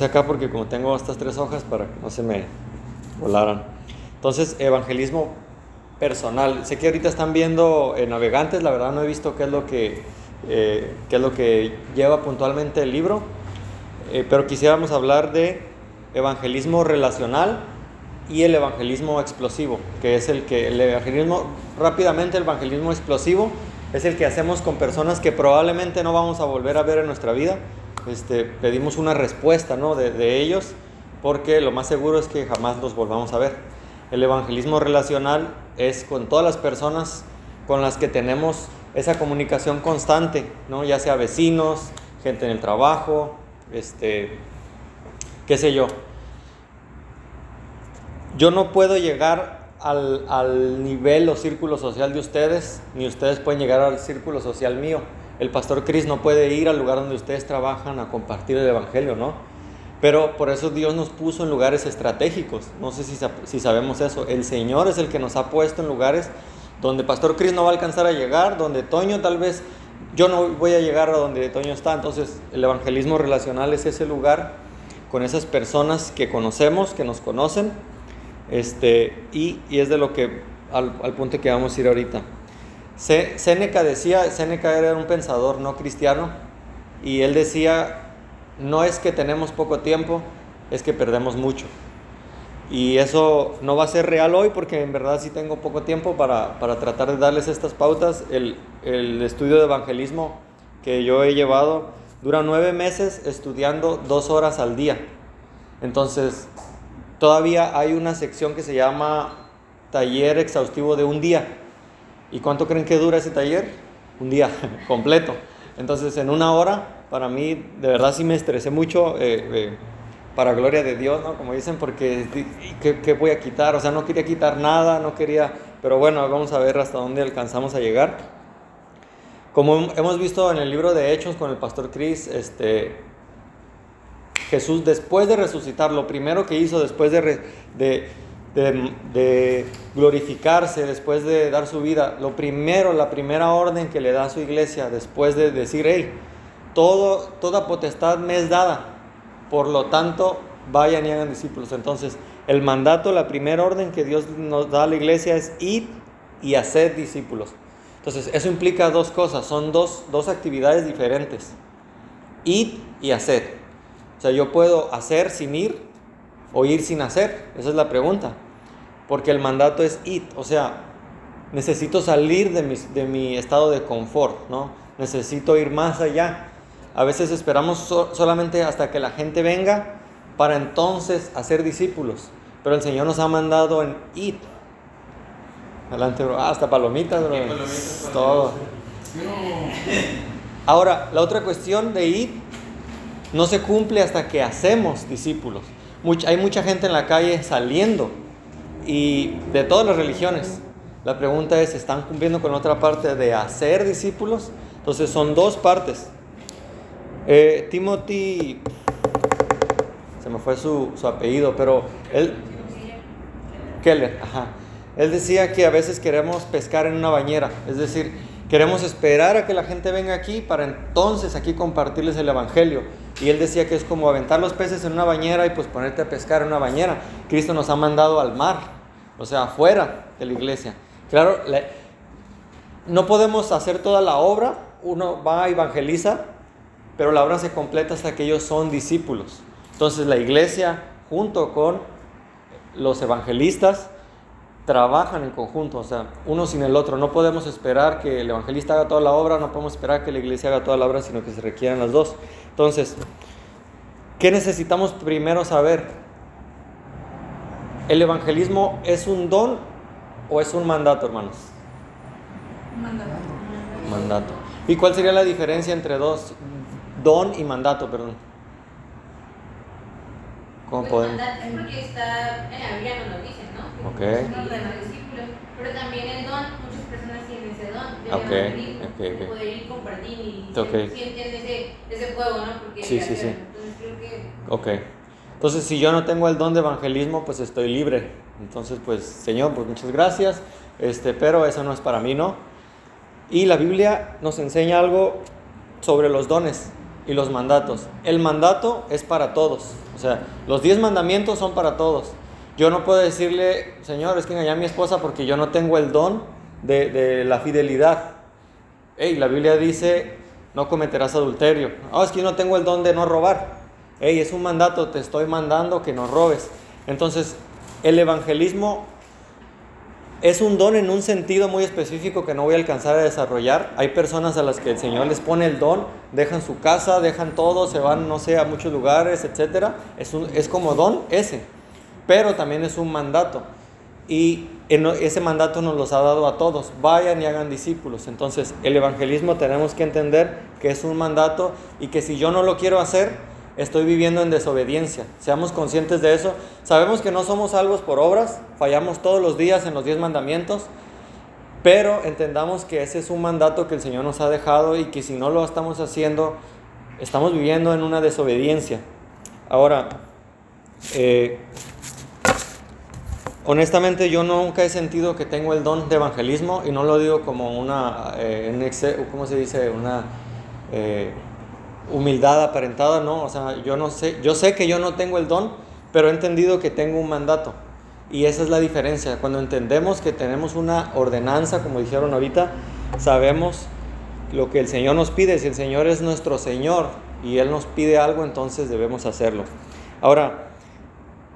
acá porque como tengo estas tres hojas para que no se me volaran. Entonces, evangelismo personal. Sé que ahorita están viendo eh, navegantes, la verdad no he visto qué es lo que, eh, qué es lo que lleva puntualmente el libro, eh, pero quisiéramos hablar de evangelismo relacional y el evangelismo explosivo, que es el que el evangelismo rápidamente el evangelismo explosivo es el que hacemos con personas que probablemente no vamos a volver a ver en nuestra vida. Este, pedimos una respuesta ¿no? de, ellos porque lo más seguro es que jamás los volvamos a ver. El evangelismo relacional es con todas las personas con las que tenemos esa comunicación constante, ¿no? ya sea vecinos, gente en el trabajo, este, qué sé yo. Yo no puedo llegar al, al, nivel o círculo social de ustedes, ni ustedes pueden llegar al círculo social mío. El pastor Cris no puede ir al lugar donde ustedes trabajan a compartir el Evangelio, ¿no? Pero por eso Dios nos puso en lugares estratégicos. No sé si, si sabemos eso. El Señor es el que nos ha puesto en lugares donde Pastor Cris no va a alcanzar a llegar, donde Toño tal vez yo no voy a llegar a donde Toño está. Entonces el evangelismo relacional es ese lugar con esas personas que conocemos, que nos conocen, este, y, y es de lo que, al, al, punto que vamos a ir ahorita. Séneca decía, Séneca era un pensador no cristiano, y él decía, no es que tenemos poco tiempo, es que perdemos mucho. Y eso no va a ser real hoy porque en verdad sí tengo poco tiempo para, para tratar de darles estas pautas. El, el, estudio de evangelismo que yo he llevado dura nueve meses estudiando dos horas al día. Entonces, todavía hay una sección que se llama taller exhaustivo de un día. ¿Y cuánto creen que dura ese taller? Un día completo. Entonces, en una hora, para mí, de verdad sí me estresé mucho. Eh, eh, para gloria de Dios, ¿no? Como dicen, porque ¿qué, ¿qué, voy a quitar? O sea, no quería quitar nada, no quería, pero bueno, vamos a ver hasta dónde alcanzamos a llegar. Como hemos visto en el libro de Hechos con el pastor Chris, este, Jesús después de resucitar, lo primero que hizo después de, de, de, glorificarse, después de dar su vida, lo primero, la primera orden que le da a su iglesia, después de decir, hey, todo, toda potestad me es dada, por lo tanto, vayan y hagan discípulos. Entonces, el mandato, la primera orden que Dios nos da a la iglesia es ir y hacer discípulos. Entonces, eso implica dos cosas, son dos, dos actividades diferentes. Ir y hacer. O sea, yo puedo hacer sin ir o ir sin hacer. Esa es la pregunta. Porque el mandato es ir. O sea, necesito salir de mi, de mi estado de confort, ¿no? Necesito ir más allá. A veces esperamos so solamente hasta que la gente venga para entonces hacer discípulos. Pero el Señor nos ha mandado en ir. Adelante, bro. Ah, hasta palomitas, bro. Palomitas, Todo. Ahora, la otra cuestión de ir no se cumple hasta que hacemos discípulos. Much hay mucha gente en la calle saliendo y de todas las religiones. La pregunta es, ¿están cumpliendo con otra parte de hacer discípulos? Entonces son dos partes. Eh, Timothy, se me fue su, su, apellido, pero él, Keller, ajá. Él decía que a veces queremos pescar en una bañera, es decir, queremos esperar a que la gente venga aquí para entonces aquí compartirles el Evangelio. Y él decía que es como aventar los peces en una bañera y pues ponerte a pescar en una bañera. Cristo nos ha mandado al mar, o sea, afuera de la iglesia. Claro, la, no podemos hacer toda la obra, uno va a evangelizar, pero la obra se completa hasta que ellos son discípulos. Entonces la iglesia, junto con los evangelistas, trabajan en conjunto, o sea, uno sin el otro. No podemos esperar que el evangelista haga toda la obra, no podemos esperar que la iglesia haga toda la obra, sino que se requieran las dos. Entonces, ¿qué necesitamos primero saber? ¿El evangelismo es un don o es un mandato, hermanos? Mandato. Mandato. ¿Y cuál sería la diferencia entre dos? Don y mandato, perdón. ¿Cómo Pues podemos? es porque está en la Biblia nos lo dicen, ¿no? Ok. Pero también el don, muchas personas tienen ese don de Ok, evangelismo, ok, de ok. poder ir compartir y Ok. se- sienten ese, ese fuego, ¿no? Porque Sí, sí, sí. Entonces creo que Ok. Entonces, si yo no tengo el don de evangelismo, pues estoy libre. Entonces, pues, Señor, pues muchas gracias. Este, pero eso no es para mí, ¿no? Y la Biblia nos enseña algo sobre los dones. Y los mandatos. El mandato es para todos. O sea, los diez mandamientos son para todos. Yo no puedo decirle, Señor, es que engañé a mi esposa porque yo no tengo el don de, de la fidelidad. Hey, la Biblia dice, no cometerás adulterio. Ah, es que yo no tengo el don de no robar. Hey, es un mandato, te estoy mandando que no robes. Entonces, el evangelismo es un don en un sentido muy específico que no voy a alcanzar a desarrollar. Hay personas a las que el Señor les pone el don, dejan su casa, dejan todo, se van, no sé, a muchos lugares, etc. Es, es como don ese, pero también es un mandato. Y ese mandato nos los ha dado a todos. Vayan y hagan discípulos. Entonces, el evangelismo tenemos que entender que es un mandato y que si yo no lo quiero hacer, estoy viviendo en desobediencia. Seamos conscientes de eso. Sabemos que no somos salvos por obras, fallamos todos los días en los diez mandamientos, pero entendamos que ese es un mandato que el Señor nos ha dejado y que si no lo estamos haciendo, estamos viviendo en una desobediencia. Ahora, eh, honestamente yo nunca he sentido que tengo el don de evangelismo y no lo digo como una, eh, ¿cómo se dice? Una... Eh, humildad aparentada, no, o sea, yo no sé, yo sé que yo no tengo el don, pero he entendido que tengo un mandato. Y esa es la diferencia. Cuando entendemos que tenemos una ordenanza, como dijeron ahorita, sabemos lo que el Señor nos pide. Si el Señor es nuestro Señor y Él nos pide algo, entonces debemos hacerlo. Ahora,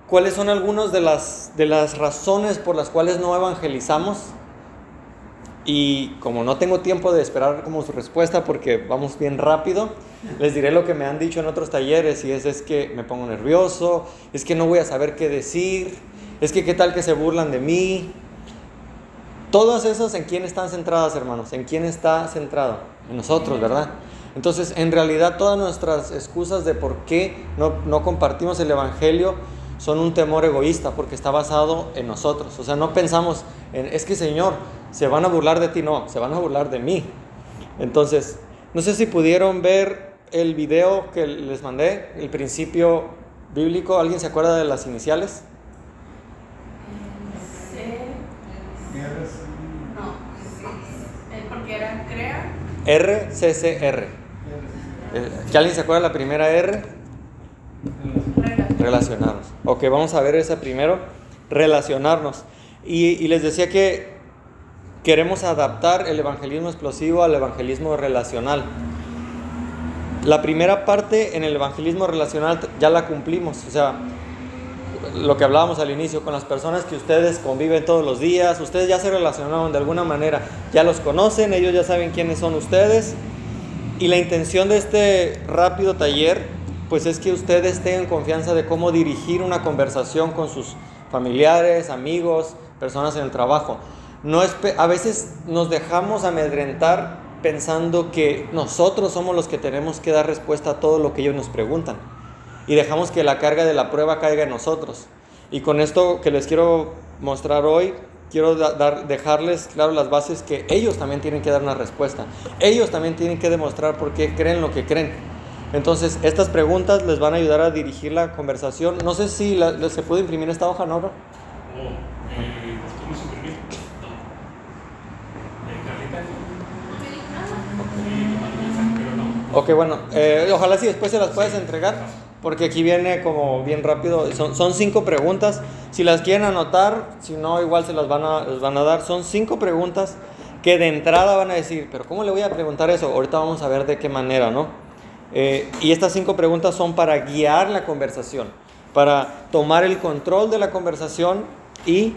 ¿cuáles son algunas de las, de las razones por las cuales no evangelizamos? Y como no tengo tiempo de esperar como su respuesta porque vamos bien rápido, les diré lo que me han dicho en otros talleres y es, es que me pongo nervioso, es que no voy a saber qué decir, es que qué tal que se burlan de mí. Todas esas en quién están centradas, hermanos, en quién está centrado, en nosotros, ¿verdad? Entonces, en realidad todas nuestras excusas de por qué no, no compartimos el Evangelio son un temor egoísta porque está basado en nosotros. O sea, no pensamos en, es que Señor, se van a burlar de ti, no, se van a burlar de mí. Entonces, no sé si pudieron ver el video que les mandé, el principio bíblico. ¿Alguien se acuerda de las iniciales? No, porque era crea. RCCR. ¿Que alguien se acuerda de la primera R? Relacionarnos. Ok, vamos a ver esa primero. Relacionarnos. Y, les decía que queremos adaptar el evangelismo explosivo al evangelismo relacional. La primera parte en el evangelismo relacional ya la cumplimos, o sea, lo que hablábamos al inicio, con las personas que ustedes conviven todos los días, ustedes ya se relacionaron de alguna manera, ya los conocen, ellos ya saben quiénes son ustedes. Y la intención de este rápido taller, pues es que ustedes tengan confianza de cómo dirigir una conversación con sus familiares, amigos, personas en el trabajo. No a veces nos dejamos amedrentar pensando que nosotros somos los que tenemos que dar respuesta a todo lo que ellos nos preguntan. Y dejamos que la carga de la prueba caiga en nosotros. Y con esto que les quiero mostrar hoy, quiero dejarles claro las bases que ellos también tienen que dar una respuesta. Ellos también tienen que demostrar por qué creen lo que creen. Entonces, estas preguntas les van a ayudar a dirigir la conversación. No sé si se puede imprimir esta hoja, ¿no? Ok, bueno, eh, ojalá si después se las puedas entregar, porque aquí viene como bien rápido. Son, son cinco preguntas. Si las quieren anotar, si no, igual se las van, a, van a dar. Son cinco preguntas que de entrada van a decir, pero ¿cómo le voy a preguntar eso? Ahorita vamos a ver de qué manera, ¿no? Eh, y estas cinco preguntas son para guiar la conversación, para tomar el control de la conversación y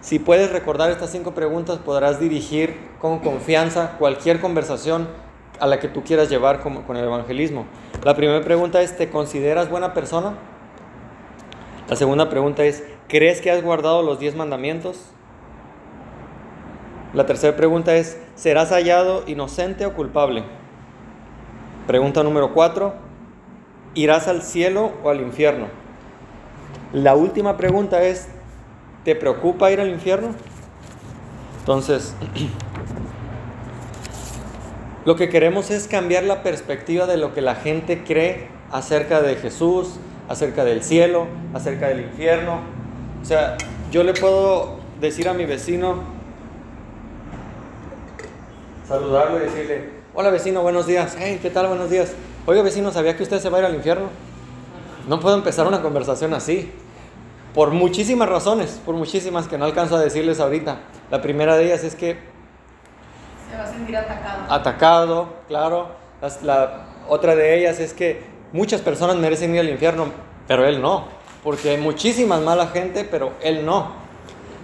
si puedes recordar estas cinco preguntas podrás dirigir con confianza cualquier conversación a la que tú quieras llevar con, con el evangelismo. La primera pregunta es, ¿te consideras buena persona? La segunda pregunta es, ¿crees que has guardado los diez mandamientos? La tercera pregunta es, ¿serás hallado inocente o culpable? Pregunta número cuatro, ¿irás al cielo o al infierno? La última pregunta es, ¿te preocupa ir al infierno? Entonces, Lo que queremos es cambiar la perspectiva de lo que la gente cree acerca de Jesús, acerca del cielo, acerca del infierno. O sea, yo le puedo decir a mi vecino, saludarlo y decirle, hola vecino, buenos días, hey, ¿qué tal? Buenos días. oiga vecino, ¿sabía que usted se va a ir al infierno? No puedo empezar una conversación así. Por muchísimas razones, por muchísimas que no alcanzo a decirles ahorita. La primera de ellas es que... Se va a sentir atacado. Atacado, claro. La, otra de ellas es que muchas personas merecen ir al infierno, pero él no. Porque hay muchísimas mala gente, pero él no.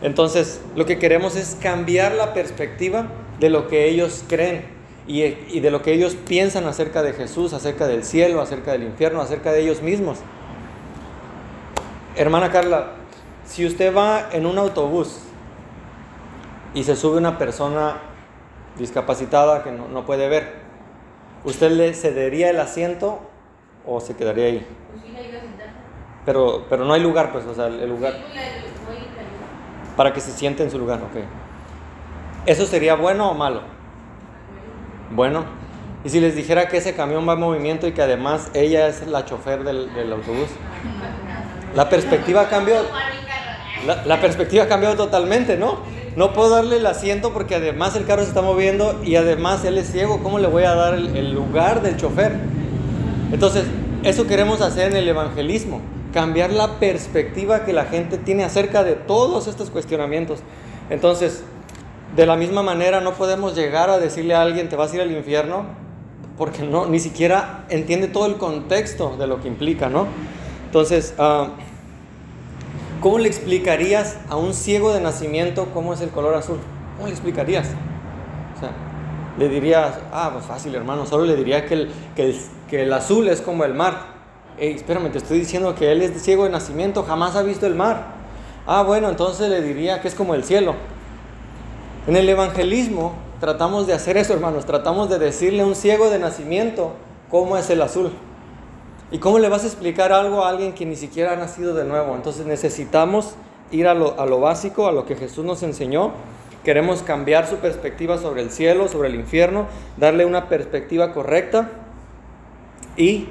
Entonces, lo que queremos es cambiar la perspectiva de lo que ellos creen y, y, de lo que ellos piensan acerca de Jesús, acerca del cielo, acerca del infierno, acerca de ellos mismos. Hermana Carla, si usted va en un autobús y se sube una persona discapacitada que no, puede ver, ¿usted le cedería el asiento o se quedaría ahí? Pues sí, iba a sentar. Pero, pero no hay lugar, pues, o sea, el lugar. Sí, la- Para que se siente en su lugar, ok. ¿Eso sería bueno o malo? Bueno. ¿Y si les dijera que ese camión va en movimiento y que además ella es la chofer del, autobús? La perspectiva cambió. La, la perspectiva ha cambiado totalmente, ¿no? No puedo darle el asiento porque además el carro se está moviendo y además él es ciego. ¿Cómo le voy a dar el, el lugar del chofer? Entonces, eso queremos hacer en el evangelismo. Cambiar la perspectiva que la gente tiene acerca de todos estos cuestionamientos. Entonces, de la misma manera no podemos llegar a decirle a alguien te vas a ir al infierno porque no, ni siquiera entiende todo el contexto de lo que implica, ¿no? Entonces, ah, ¿cómo le explicarías a un ciego de nacimiento cómo es el color azul? ¿Cómo le explicarías? O sea, le dirías, ah, pues fácil hermano, solo le diría que el, que el, azul es como el mar. Ey, espérame, te estoy diciendo que él es ciego de nacimiento, jamás ha visto el mar. Ah, bueno, entonces le diría que es como el cielo. En el evangelismo tratamos de hacer eso, hermanos, tratamos de decirle a un ciego de nacimiento cómo es el azul. ¿Y cómo le vas a explicar algo a alguien que ni siquiera ha nacido de nuevo? Entonces necesitamos ir a lo, básico, a lo que Jesús nos enseñó. Queremos cambiar su perspectiva sobre el cielo, sobre el infierno, darle una perspectiva correcta y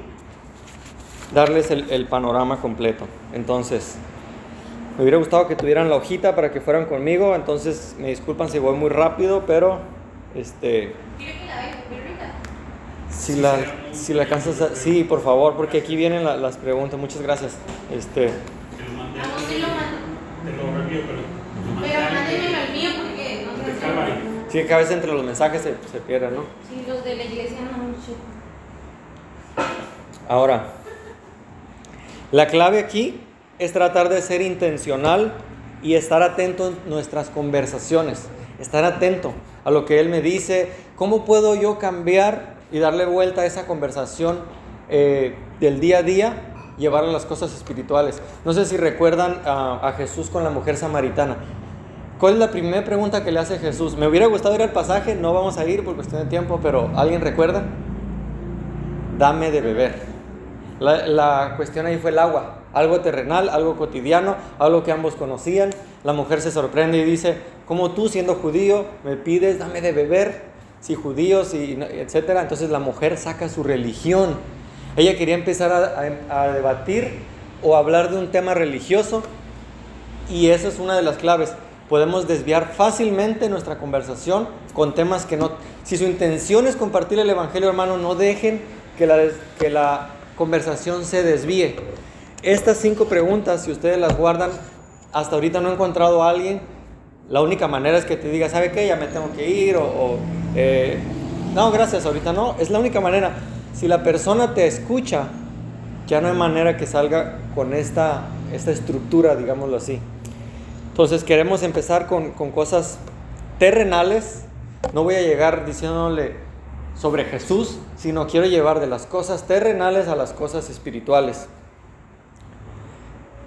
darles el panorama completo. Entonces, me hubiera gustado que tuvieran la hojita para que fueran conmigo, entonces me disculpan si voy muy rápido, pero este, si la, si la alcanzas a- sí, por favor, porque aquí vienen la- las preguntas, muchas gracias. Este, sí, que a veces entre los mensajes se, se pierden, ¿no? Sí, los de la iglesia no mucho. Ahora, la clave aquí es tratar de ser intencional y estar atento en nuestras conversaciones, estar atento a lo que él me dice, cómo puedo yo cambiar y darle vuelta a esa conversación eh, del día a día, llevar a las cosas espirituales. No sé si recuerdan a, Jesús con la mujer samaritana. ¿Cuál es la primera pregunta que le hace Jesús? Me hubiera gustado ir al pasaje, no vamos a ir por cuestión de tiempo, pero ¿alguien recuerda? Dame de beber. La, la cuestión ahí fue el agua, algo terrenal, algo cotidiano, algo que ambos conocían. La mujer se sorprende y dice, ¿cómo tú siendo judío me pides dame de beber? Si judíos y etcétera. Entonces la mujer saca su religión. Ella quería empezar a, debatir o hablar de un tema religioso y esa es una de las claves. Podemos desviar fácilmente nuestra conversación con temas que no... Si su intención es compartir el Evangelio, hermano, no dejen que la, que la conversación se desvíe. Estas cinco preguntas, si ustedes las guardan, hasta ahorita no he encontrado a alguien. La única manera es que te diga, ¿sabe qué? Ya me tengo que ir o... eh, no, gracias, ahorita no. Es la única manera. Si la persona te escucha, ya no hay manera que salga con esta, esta estructura, digámoslo así. Entonces queremos empezar con cosas terrenales. No voy a llegar diciéndole sobre Jesús, sino quiero llevar de las cosas terrenales a las cosas espirituales.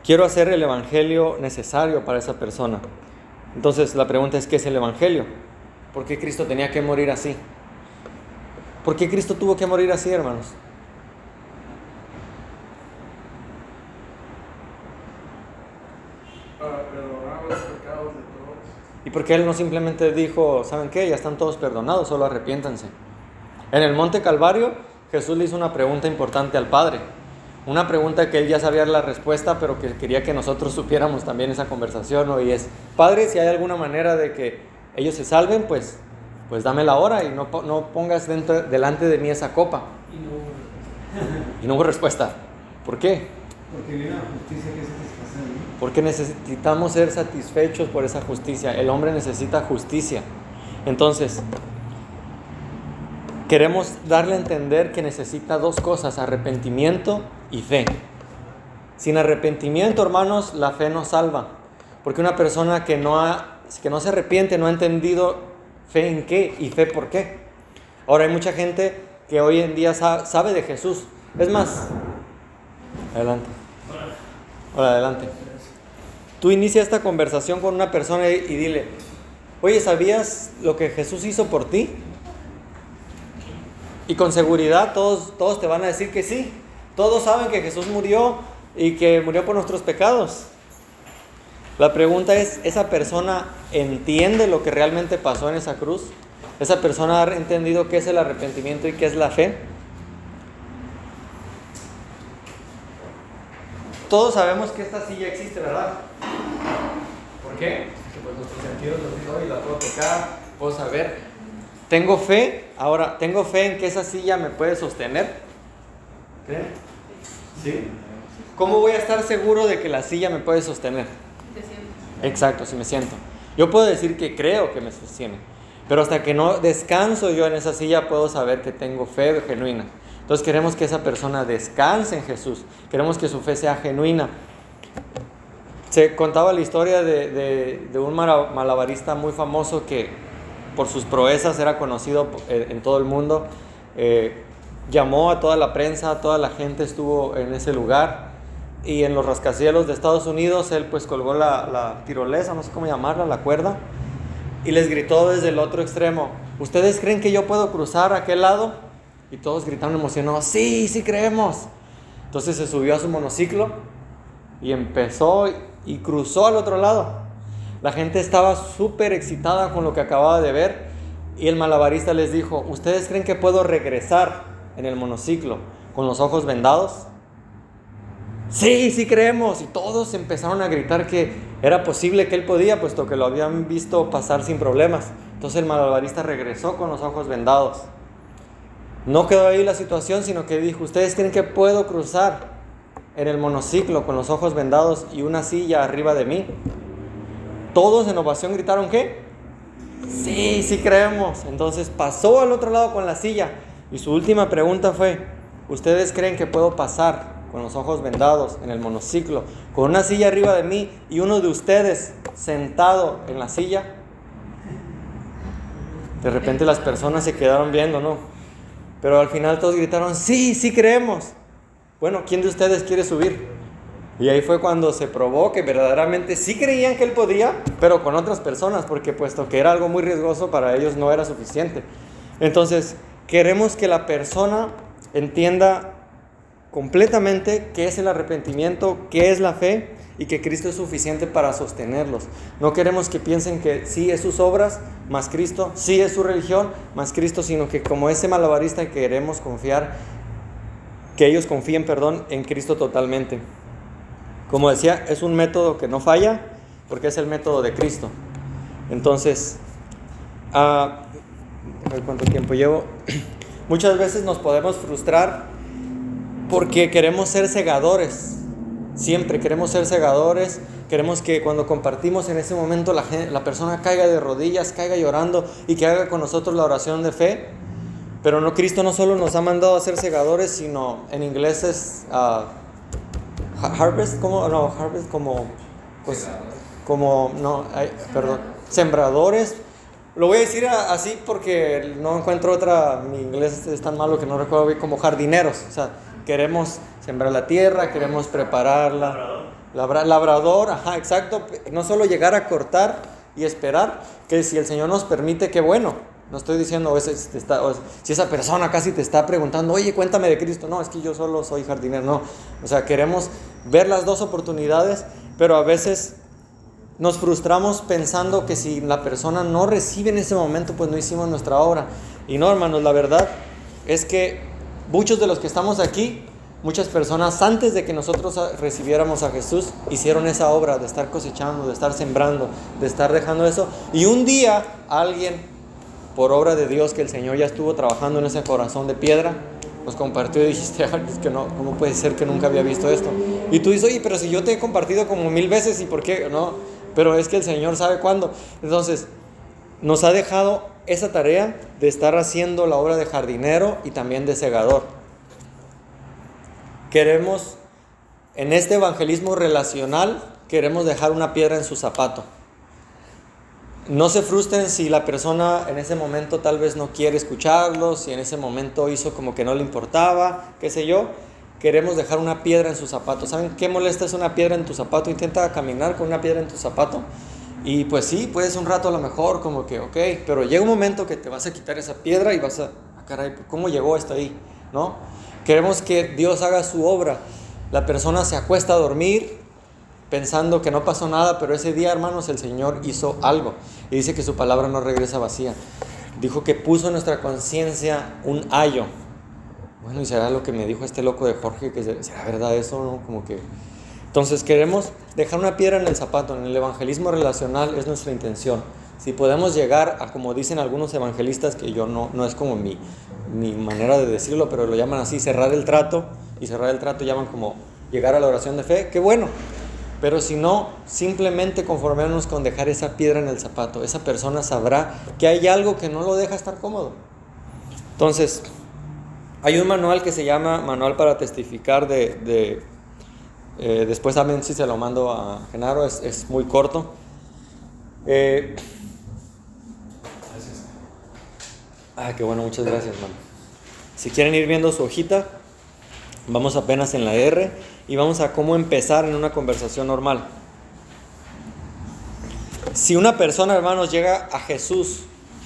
Quiero hacer el Evangelio necesario para esa persona. Entonces la pregunta es, ¿qué es el Evangelio? ¿Por qué Cristo tenía que morir así? ¿Por qué Cristo tuvo que morir así, hermanos? para perdonar los pecados de todos. ¿Y por qué Él no simplemente dijo, ¿saben qué? Ya están todos perdonados, solo arrepiéntanse? En el Monte Calvario, Jesús le hizo una pregunta importante al Padre. Una pregunta que Él ya sabía la respuesta, pero que quería que nosotros supiéramos también esa conversación. ¿no? Y es, Padre, si hay alguna manera de que ellos se salven, pues, pues dame la hora y no, no pongas dentro, delante de mí esa copa. Y no hubo respuesta. ¿Por qué? Porque viene la justicia que satisface a mí. Porque necesitamos ser satisfechos por esa justicia. El hombre necesita justicia. Entonces, queremos darle a entender que necesita dos cosas, arrepentimiento y fe. Sin arrepentimiento, hermanos, la fe no salva. Porque una persona que no, ha, que no se arrepiente no ha entendido fe en qué y fe por qué. Ahora hay mucha gente que hoy en día sa- sabe de Jesús. Es más, adelante. Adelante. Tú inicia esta conversación con una persona y, y dile, oye, ¿sabías lo que Jesús hizo por ti? Y con seguridad todos, todos te van a decir que sí. Todos saben que Jesús murió y que murió por nuestros pecados. La pregunta es, ¿esa persona entiende lo que realmente pasó en esa cruz? ¿Esa persona ha entendido qué es el arrepentimiento y qué es la fe? Todos sabemos que esta silla existe, ¿verdad? ¿Por qué? Porque pues nuestros sentidos los digo, y la puedo tocar, puedo saber. Tengo fe, ahora, tengo fe en que esa silla me puede sostener. ¿Creen? ¿Sí? ¿Cómo voy a estar seguro de que la silla me puede sostener? Exacto, si me siento. Yo puedo decir que creo que me sostiene, pero hasta que no descanso yo en esa silla puedo saber que tengo fe genuina. Entonces queremos que esa persona descanse en Jesús, queremos que su fe sea genuina. Se contaba la historia de, de- de un malabarista muy famoso que por sus proezas era conocido en, en todo el mundo. Eh, llamó a toda la prensa, toda la gente estuvo en ese lugar y en los rascacielos de Estados Unidos él pues colgó la, la tirolesa, no sé cómo llamarla, la cuerda, y les gritó desde el otro extremo, ¿ustedes creen que yo puedo cruzar a aquel lado? Y todos gritaron emocionados, sí, sí creemos. Entonces se subió a su monociclo y empezó y cruzó al otro lado. La gente estaba súper excitada con lo que acababa de ver y el malabarista les dijo, ¿ustedes creen que puedo regresar en el monociclo con los ojos vendados? Sí, sí creemos. Y todos empezaron a gritar que era posible que él podía, puesto que lo habían visto pasar sin problemas. Entonces el malabarista regresó con los ojos vendados. No quedó ahí la situación, sino que dijo, ¿ustedes creen que puedo cruzar en el monociclo con los ojos vendados y una silla arriba de mí? Todos en ovación gritaron, ¿qué? Sí, sí creemos. Entonces pasó al otro lado con la silla y su última pregunta fue, ¿ustedes creen que puedo pasar con los ojos vendados en el monociclo, con una silla arriba de mí y uno de ustedes sentado en la silla? De repente las personas se quedaron viendo, ¿no? Pero al final todos gritaron, sí, sí creemos. Bueno, ¿quién de ustedes quiere subir? Y ahí fue cuando se probó que verdaderamente sí creían que él podía, pero con otras personas, porque puesto que era algo muy riesgoso para ellos no era suficiente. Entonces, queremos que la persona entienda completamente qué es el arrepentimiento, qué es la fe y que Cristo es suficiente para sostenerlos. No queremos que piensen que sí es sus obras más Cristo, sí es su religión más Cristo, sino que como ese malabarista queremos confiar, que ellos confíen, perdón, en Cristo totalmente. Como decía, es un método que no falla porque es el método de Cristo. Entonces, ah, a ver cuánto tiempo llevo. Muchas veces nos podemos frustrar porque queremos ser segadores. Siempre queremos ser segadores. Queremos que cuando compartimos en ese momento la, la persona caiga de rodillas, caiga llorando y que haga con nosotros la oración de fe. Pero no, Cristo no solo nos ha mandado a ser segadores, sino en inglés es ah, ha- harvest, como no, harvest como pues, como no, ay, perdón, sembradores. Lo voy a decir así porque no encuentro otra, mi inglés es tan malo que no recuerdo bien, como jardineros. O sea, queremos sembrar la tierra, queremos prepararla. Labra- labrador, ajá, exacto. No solo llegar a cortar y esperar, que si el Señor nos permite, qué bueno. No estoy diciendo, o te está- o si esa persona casi te está preguntando, oye, cuéntame de Cristo. No, es que yo solo soy jardinero. No, o sea, queremos ver las dos oportunidades, pero a veces nos frustramos pensando que si la persona no recibe en ese momento, pues no hicimos nuestra obra. Y no, hermanos, la verdad es que muchos de los que estamos aquí, muchas personas antes de que nosotros recibiéramos a Jesús, hicieron esa obra de estar cosechando, de estar sembrando, de estar dejando eso. Y un día alguien, por obra de Dios, que el Señor ya estuvo trabajando en ese corazón de piedra, nos compartió y dijiste, "Ay, es que no, ¿cómo puede ser que nunca había visto esto? Y tú dices, oye, pero si yo te he compartido como mil veces, ¿y por qué? No, pero es que el Señor sabe cuándo. Entonces, nos ha dejado esa tarea de estar haciendo la obra de jardinero y también de segador. Queremos, en este evangelismo relacional, queremos dejar una piedra en su zapato. No se frustren si la persona en ese momento tal vez no quiere escucharlo, si en ese momento hizo como que no le importaba, qué sé yo. Queremos dejar una piedra en su zapato. ¿Saben qué molesta es una piedra en tu zapato? Intenta caminar con una piedra en tu zapato. Y pues sí, puedes un rato a lo mejor como que, ok, pero llega un momento que te vas a quitar esa piedra y vas a, ah, caray, ¿cómo llegó hasta ahí? ¿No? Queremos que Dios haga su obra. La persona se acuesta a dormir pensando que no pasó nada, pero ese día, hermanos, el Señor hizo algo. Y dice que su palabra no regresa vacía. Dijo que puso en nuestra conciencia un ayo. Bueno, y será lo que me dijo este loco de Jorge, que será verdad eso, ¿no? Como que... Entonces queremos dejar una piedra en el zapato, en el evangelismo relacional es nuestra intención. Si podemos llegar a, como dicen algunos evangelistas, que yo no, no es como mi, mi manera de decirlo, pero lo llaman así, cerrar el trato, y cerrar el trato llaman como llegar a la oración de fe, qué bueno. Pero si no, simplemente conformarnos con dejar esa piedra en el zapato, esa persona sabrá que hay algo que no lo deja estar cómodo. Entonces, hay un manual que se llama Manual para Testificar de... eh, después también si se lo mando a Genaro, es, es muy corto. Eh, ah, qué bueno, muchas gracias, hermano. Si quieren ir viendo su hojita, vamos apenas en la R y vamos a cómo empezar en una conversación normal. Si una persona, hermanos, llega a Jesús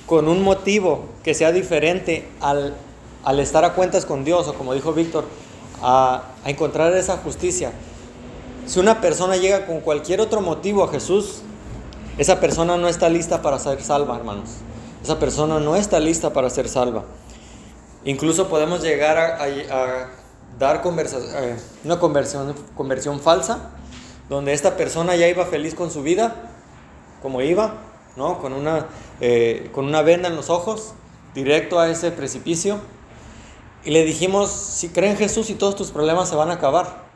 con un motivo que sea diferente al, al estar a cuentas con Dios, o como dijo Víctor, a, a encontrar esa justicia, si una persona llega con cualquier otro motivo a Jesús, esa persona no está lista para ser salva, hermanos. Esa persona no está lista para ser salva. Incluso podemos llegar a, a- dar conversa- eh, una conversión, conversión falsa, donde esta persona ya iba feliz con su vida, como iba, ¿no? con, una, eh, con una venda en los ojos, directo a ese precipicio. Y le dijimos, si creen en Jesús y todos tus problemas se van a acabar.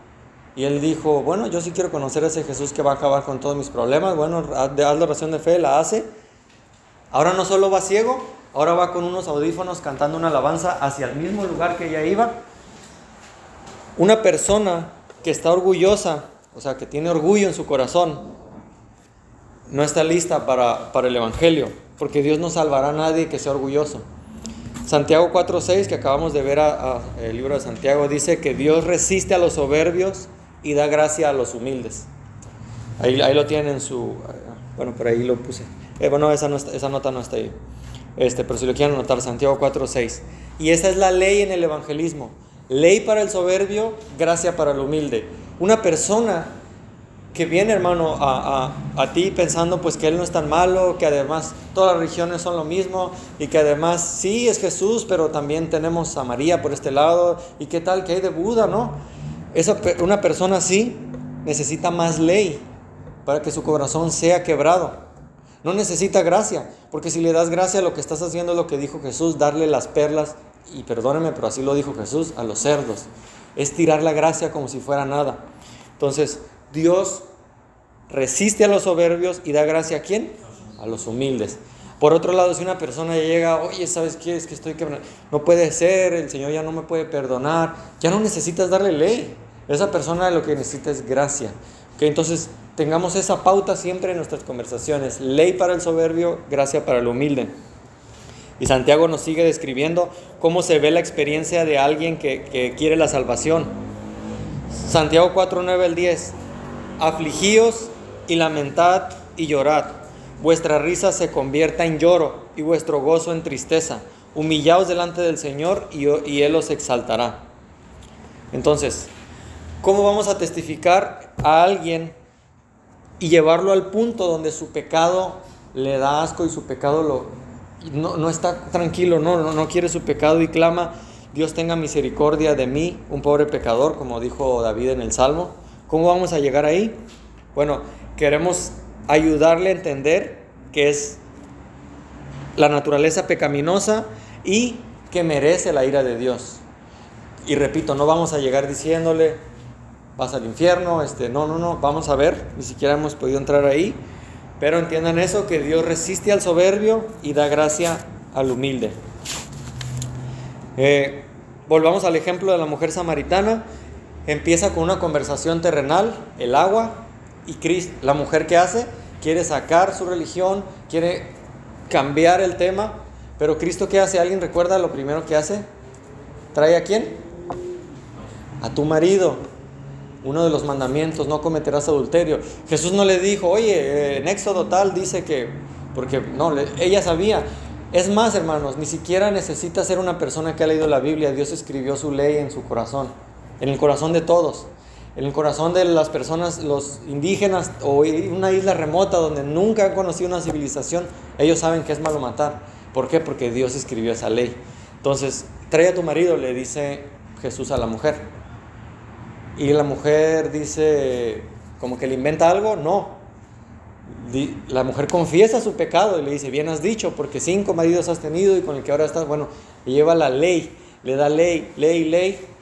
Y él dijo, bueno, yo sí quiero conocer a ese Jesús que va a acabar con todos mis problemas. Bueno, haz la oración de fe, la hace. Ahora no solo va ciego, ahora va con unos audífonos cantando una alabanza hacia el mismo lugar que ella iba. Una persona que está orgullosa, o sea, que tiene orgullo en su corazón, no está lista para, para el Evangelio, porque Dios no salvará a nadie que sea orgulloso. Santiago 4.6, que acabamos de ver el libro de Santiago, dice que Dios resiste a los soberbios y da gracia a los humildes. Ahí, ahí lo tienen en su... Bueno, por ahí lo puse. Eh, bueno, esa, no está- esa nota no está ahí. Este, pero si lo quieren anotar, Santiago 4.6. Y esa es la ley en el evangelismo. Ley para el soberbio, gracia para el humilde. Una persona que viene, hermano, a, a- a ti pensando pues que Él no es tan malo, que además todas las religiones son lo mismo y que además sí es Jesús, pero también tenemos a María por este lado y qué tal que hay de Buda, ¿no? Esa, una persona así necesita más ley para que su corazón sea quebrado. No necesita gracia, porque si le das gracia lo que estás haciendo es lo que dijo Jesús, darle las perlas, y perdóneme, pero así lo dijo Jesús, a los cerdos. Es tirar la gracia como si fuera nada. Entonces, Dios resiste a los soberbios y da gracia a quién? A los humildes. Por otro lado, si una persona llega, oye, ¿sabes qué? Es que estoy quebrando. No puede ser, el Señor ya no me puede perdonar. Ya no necesitas darle ley. Esa persona lo que necesita es gracia. ¿Ok? Entonces, tengamos esa pauta siempre en nuestras conversaciones. Ley para el soberbio, gracia para el humilde. Y Santiago nos sigue describiendo cómo se ve la experiencia de alguien que, que quiere la salvación. Santiago 4, 9 al 10. Afligíos y lamentad y llorad. Vuestra risa se convierta en lloro y vuestro gozo en tristeza. Humillaos delante del Señor y, Él os exaltará. Entonces, ¿cómo vamos a testificar a alguien y llevarlo al punto donde su pecado le da asco y su pecado no, no está tranquilo, no, no, no quiere su pecado y clama, Dios tenga misericordia de mí, un pobre pecador, como dijo David en el Salmo. ¿Cómo vamos a llegar ahí? Bueno, queremos ayudarle a entender que es la naturaleza pecaminosa y que merece la ira de Dios. Y repito, no vamos a llegar diciéndole, vas al infierno, este, no, no, no, vamos a ver, ni siquiera hemos podido entrar ahí, pero entiendan eso, que Dios resiste al soberbio y da gracia al humilde. Eh, volvamos al ejemplo de la mujer samaritana, empieza con una conversación terrenal, el agua, y Cristo, la mujer que hace, quiere sacar su religión, quiere cambiar el tema, pero Cristo ¿qué hace? ¿Alguien recuerda lo primero que hace? ¿Trae a quién? A tu marido. Uno de los mandamientos, no cometerás adulterio. Jesús no le dijo, oye, eh, en Éxodo tal dice que, porque no, ella sabía. Es más, hermanos, ni siquiera necesita ser una persona que ha leído la Biblia. Dios escribió su ley en su corazón, en el corazón de todos, en el corazón de las personas, los indígenas o una isla remota donde nunca han conocido una civilización. Ellos saben que es malo matar. ¿Por qué? Porque Dios escribió esa ley. Entonces, trae a tu marido, le dice Jesús a la mujer. Y la mujer dice, como que le inventa algo, no. La mujer confiesa su pecado y le dice, bien has dicho, porque cinco maridos has tenido y con el que ahora estás, bueno, le lleva la ley, le da ley, ley, ley.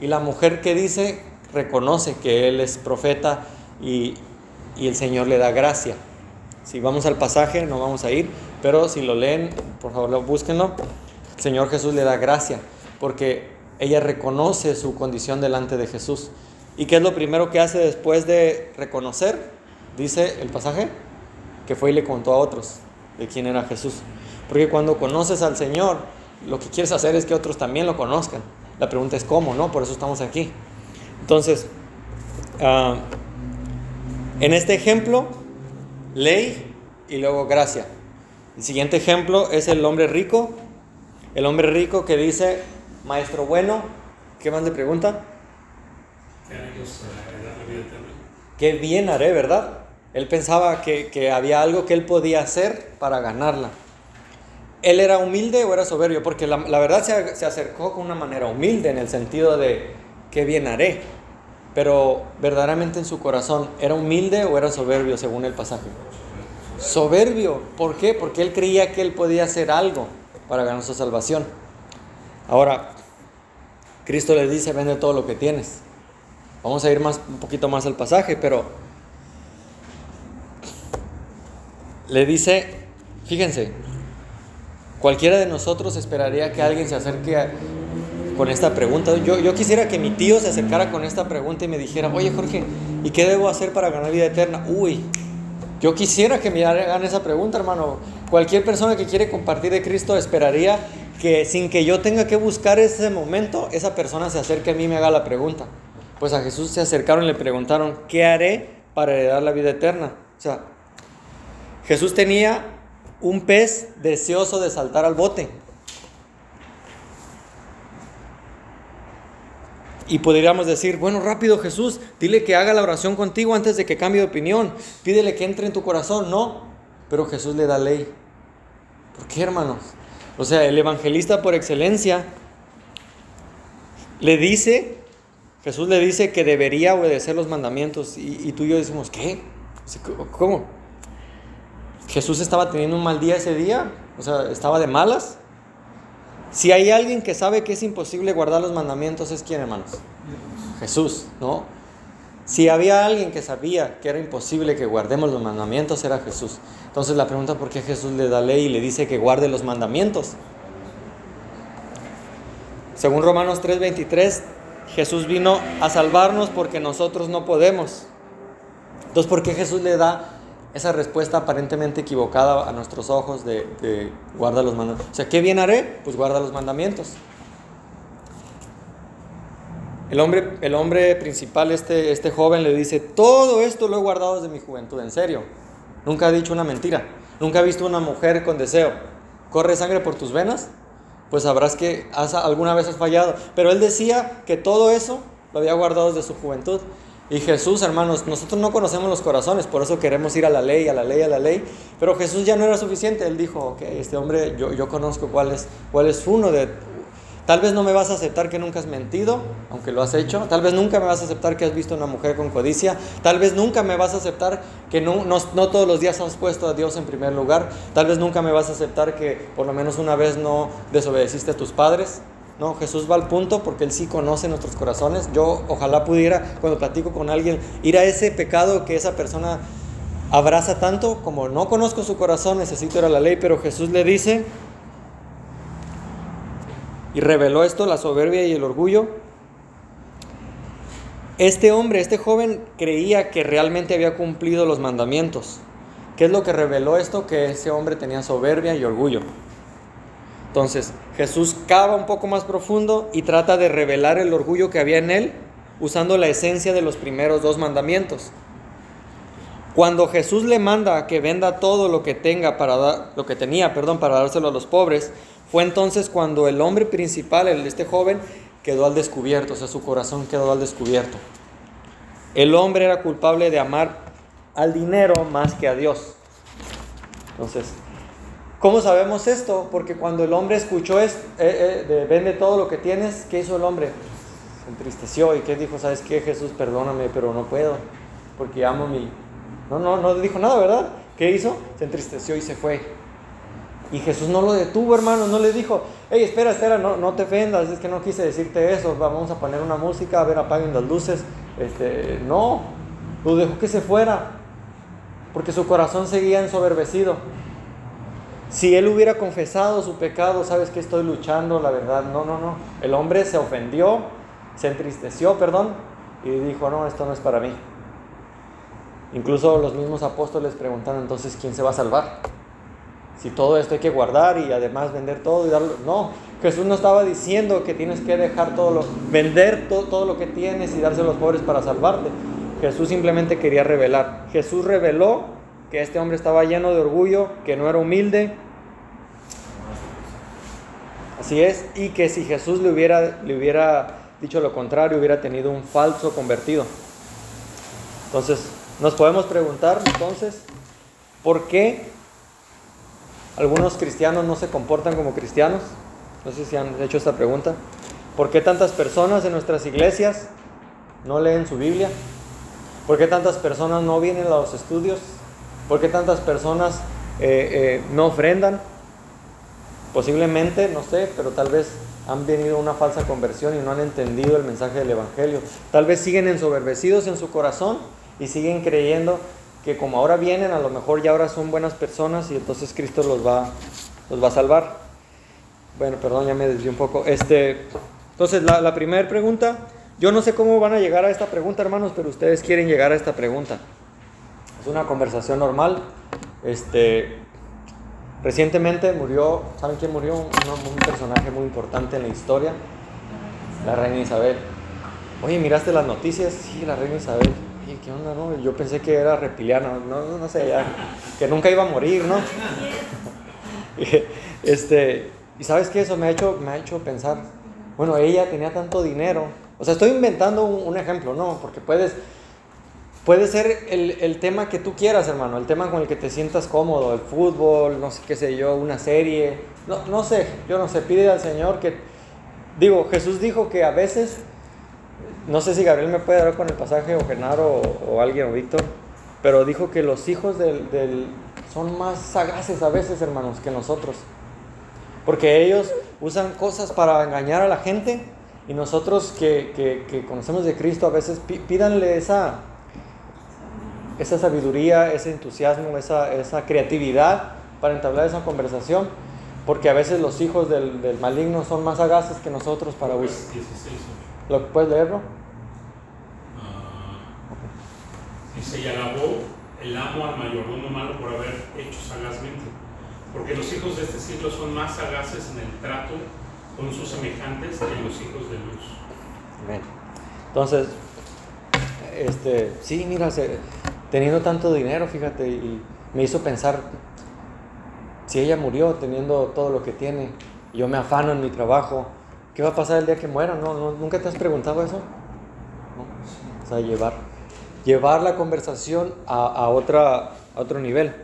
Y la mujer que dice, reconoce que él es profeta y, el Señor le da gracia. Si vamos al pasaje, no vamos a ir, pero si lo leen, por favor, lo- búsquenlo. El Señor Jesús le da gracia, porque ella reconoce su condición delante de Jesús. ¿Y qué es lo primero que hace después de reconocer? Dice el pasaje, que fue y le contó a otros de quién era Jesús. Porque cuando conoces al Señor, lo que quieres hacer es que otros también lo conozcan. La pregunta es cómo, ¿no? Por eso estamos aquí. Entonces, ah, en este ejemplo, ley y luego gracia. El siguiente ejemplo es el hombre rico. El hombre rico que dice, maestro bueno, ¿qué más le pregunta? ¿Qué haré yo para heredar la vida eterna? Qué bien haré, ¿verdad? Él pensaba que, que había algo que él podía hacer para ganarla. ¿Él era humilde o era soberbio? Porque la, verdad se, se acercó con una manera humilde en el sentido de qué bien haré. Pero verdaderamente en su corazón, ¿era humilde o era soberbio según el pasaje? Soberbio. ¿Por qué? Porque él creía que él podía hacer algo para ganar su salvación. Ahora, Cristo le dice, vende todo lo que tienes. Vamos a ir más, un poquito más al pasaje, pero le dice, fíjense, cualquiera de nosotros esperaría que alguien se acerque con esta pregunta. Yo, yo quisiera que mi tío se acercara con esta pregunta y me dijera, oye Jorge, ¿y qué debo hacer para ganar vida eterna? Uy, yo quisiera que me hagan esa pregunta, hermano. Cualquier persona que quiere compartir de Cristo esperaría que sin que yo tenga que buscar ese momento, esa persona se acerque a mí y me haga la pregunta. Pues a Jesús se acercaron y le preguntaron, ¿qué haré para heredar la vida eterna? O sea, Jesús tenía un pez deseoso de saltar al bote. Y podríamos decir, bueno, rápido Jesús, dile que haga la oración contigo antes de que cambie de opinión. Pídele que entre en tu corazón. No, pero Jesús le da ley. ¿Por qué, hermanos? O sea, el evangelista por excelencia le dice, Jesús le dice que debería obedecer los mandamientos. Y, y tú y yo decimos, ¿qué? ¿Cómo? Jesús estaba teniendo un mal día ese día, o sea, estaba de malas. Si hay alguien que sabe que es imposible guardar los mandamientos, ¿es quién, hermanos? Jesús, ¿no? Si había alguien que sabía que era imposible que guardemos los mandamientos, era Jesús. Entonces la pregunta, ¿por qué Jesús le da ley y le dice que guarde los mandamientos? Según Romanos 3:23, Jesús vino a salvarnos porque nosotros no podemos. Entonces, ¿por qué Jesús le da esa respuesta aparentemente equivocada a nuestros ojos de, guarda los mandamientos? O sea, ¿qué bien haré? Pues guarda los mandamientos. El hombre, el hombre principal, este, este joven, le dice, todo esto lo he guardado desde mi juventud, en serio. Nunca ha dicho una mentira. Nunca ha visto una mujer con deseo. ¿Corre sangre por tus venas? Pues sabrás que has- alguna vez has fallado. Pero él decía que todo eso lo había guardado desde su juventud. Y Jesús, hermanos, nosotros no conocemos los corazones, por eso queremos ir a la ley, a la ley, a la ley. Pero Jesús ya no era suficiente. Él dijo, ok, este hombre, yo, yo conozco cuál es, cuál uno de... Tal vez no me vas a aceptar que nunca has mentido, aunque lo has hecho. Tal vez nunca me vas a aceptar que has visto a una mujer con codicia. Tal vez nunca me vas a aceptar que no, no, no todos los días has puesto a Dios en primer lugar. Tal vez nunca me vas a aceptar que por lo menos una vez no desobedeciste a tus padres. No, Jesús va al punto porque Él sí conoce nuestros corazones. Yo ojalá pudiera, cuando platico con alguien, ir a ese pecado que esa persona abraza tanto, como no conozco su corazón, necesito ir a la ley, pero Jesús le dice, y reveló esto, la soberbia y el orgullo. Este hombre, este joven, creía que realmente había cumplido los mandamientos. ¿Qué es lo que reveló esto? Que ese hombre tenía soberbia y orgullo. Entonces, Jesús cava un poco más profundo y trata de revelar el orgullo que había en él usando la esencia de los primeros dos mandamientos. Cuando Jesús le manda que venda todo lo que tenga para dar, lo que tenía, perdón, para dárselo a los pobres, fue entonces cuando el hombre principal, el, este joven, quedó al descubierto, o sea, su corazón quedó al descubierto. El hombre era culpable de amar al dinero más que a Dios. Entonces, ¿cómo sabemos esto? Porque cuando el hombre escuchó esto, eh, eh, de vende todo lo que tienes, ¿qué hizo el hombre? Se entristeció y ¿qué dijo? ¿Sabes qué, Jesús? Perdóname, pero no puedo, porque amo mi... No, no, no dijo nada, ¿verdad? ¿Qué hizo? Se entristeció y se fue. Y Jesús no lo detuvo, hermano, no le dijo, hey, espera, espera, no, no te ofendas, es que no quise decirte eso, vamos a poner una música, a ver, apaguen las luces. Este, no, lo dejó que se fuera, porque su corazón seguía ensoberbecido. Si él hubiera confesado su pecado, sabes que estoy luchando, la verdad, no, no, no. El hombre se ofendió, se entristeció, perdón, y dijo, no, esto no es para mí. Incluso los mismos apóstoles preguntaron entonces, ¿quién se va a salvar? si todo esto hay que guardar y además vender todo y darlo. No, Jesús no estaba diciendo que tienes que dejar todo lo, vender todo, todo lo que tienes y dárselo a los pobres para salvarte. Jesús simplemente quería revelar. Jesús reveló que este hombre estaba lleno de orgullo, que no era humilde. Así es, y que si Jesús le hubiera, le hubiera dicho lo contrario, hubiera tenido un falso convertido. Entonces, nos podemos preguntar entonces, ¿por qué algunos cristianos no se comportan como cristianos. No sé si han hecho esta pregunta. ¿Por qué tantas personas en nuestras iglesias no leen su Biblia? ¿Por qué tantas personas no vienen a los estudios? ¿Por qué tantas personas eh, eh, no ofrendan? Posiblemente, no sé, pero tal vez han venido a una falsa conversión y no han entendido el mensaje del Evangelio. Tal vez siguen ensoberbecidos en su corazón y siguen creyendo que como ahora vienen, a lo mejor ya ahora son buenas personas y entonces Cristo los va, los va a salvar. Bueno, perdón, ya me desvié un poco. Este, entonces, la, la primera pregunta, yo no sé cómo van a llegar a esta pregunta, hermanos, pero ustedes quieren llegar a esta pregunta. Es una conversación normal. Este, recientemente murió, ¿saben quién murió? Un, personaje muy importante en la historia, la reina Isabel. Oye, ¿miraste las noticias? Sí, la reina Isabel ¿qué onda, no? Yo pensé que era reptiliano, no, no sé, que nunca iba a morir, ¿no? este, y sabes qué, eso me ha, hecho, me ha hecho pensar, bueno, ella tenía tanto dinero, o sea, estoy inventando un, ejemplo, ¿no? Porque puedes, puede ser el, el, tema que tú quieras, hermano, el tema con el que te sientas cómodo, el fútbol, no sé qué sé yo, una serie, no, no sé, yo no sé, pide al Señor que, digo, Jesús dijo que a veces no sé si Gabriel me puede dar con el pasaje o Genaro o, alguien o Víctor, pero dijo que los hijos del, son más sagaces a veces, hermanos, que nosotros. Porque ellos usan cosas para engañar a la gente y nosotros que, conocemos de Cristo a veces pídanle esa, esa sabiduría, ese entusiasmo, esa, esa creatividad para entablar esa conversación. Porque a veces los hijos del, del maligno son más sagaces que nosotros para buscar. ¿Lo puedes leerlo? Dice, y alabó el amo al mayordomo malo por haber hecho sagazmente, porque los hijos de este siglo son más sagaces en el trato con sus semejantes que los hijos de luz. Bien. Entonces, este, sí, mira, teniendo tanto dinero, fíjate, y me hizo pensar, si ella murió teniendo todo lo que tiene, yo me afano en mi trabajo, ¿qué va a pasar el día que muera? ¿No, nunca te has preguntado eso? ¿No? O sea, llevar llevar la conversación a, otra, otro nivel.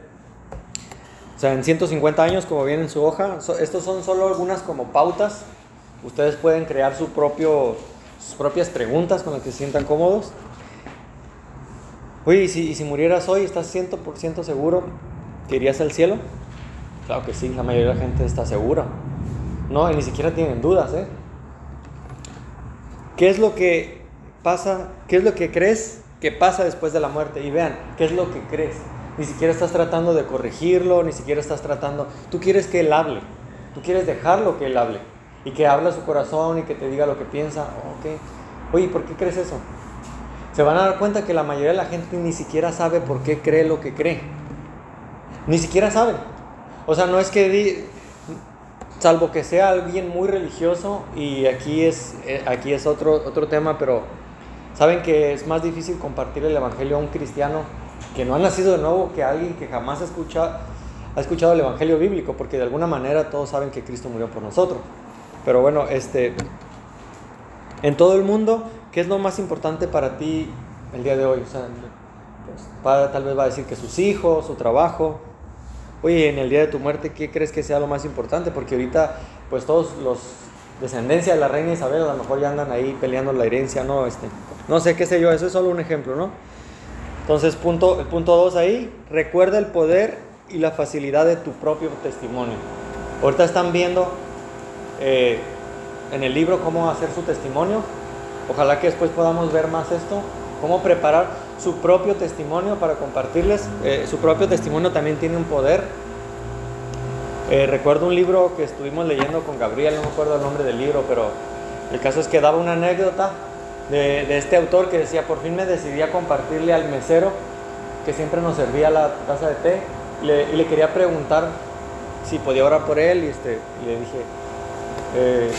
O sea, en 150 años, como viene en su hoja, estos son solo algunas como pautas. Ustedes pueden crear su propio, sus propias preguntas con las que se sientan cómodos. Oye, ¿y si, si murieras hoy, estás 100% seguro que irías al cielo? Claro que sí, la mayoría de la gente está segura. No, y ni siquiera tienen dudas, ¿eh? ¿qué es lo que pasa? ¿Qué es lo que crees que pasa después de la muerte? Y vean, ¿qué es lo que crees? Ni siquiera estás tratando de corregirlo, ni siquiera estás tratando, tú quieres que él hable, tú quieres dejarlo que él hable y que hable su corazón y que te diga lo que piensa. Ok, oye, ¿por qué crees eso? Se van a dar cuenta que la mayoría de la gente ni siquiera sabe por qué cree lo que cree. Ni siquiera saben. O sea, no es que, di- salvo que sea alguien muy religioso, y aquí es, eh, aquí es otro, otro tema, pero saben que es más difícil compartir el Evangelio a un cristiano que no ha nacido de nuevo que a alguien que jamás ha ha escuchado el Evangelio bíblico, porque de alguna manera todos saben que Cristo murió por nosotros. Pero bueno, este, en todo el mundo, ¿qué es lo más importante para ti el día de hoy? O sea, pues, tal vez va a decir que sus hijos, su trabajo. Oye, en el día de tu muerte, ¿qué crees que sea lo más importante? Porque ahorita, pues todos los descendencia de la reina Isabel a lo mejor ya andan ahí peleando la herencia, ¿no? Este, no sé, qué sé yo, eso es solo un ejemplo, ¿no? Entonces, punto, el punto 2 ahí, recuerda el poder y la facilidad de tu propio testimonio. Ahorita están viendo eh, en el libro cómo hacer su testimonio. Ojalá que después podamos ver más esto, cómo preparar su propio testimonio para compartirles. Eh, su propio testimonio también tiene un poder. Eh, recuerdo un libro que estuvimos leyendo con Gabriel, no me acuerdo el nombre del libro, pero el caso es que daba una anécdota de, este autor que decía, por fin me decidí a compartirle al mesero que siempre nos servía la taza de té le, y le quería preguntar si podía orar por él y, este, le dije, eh,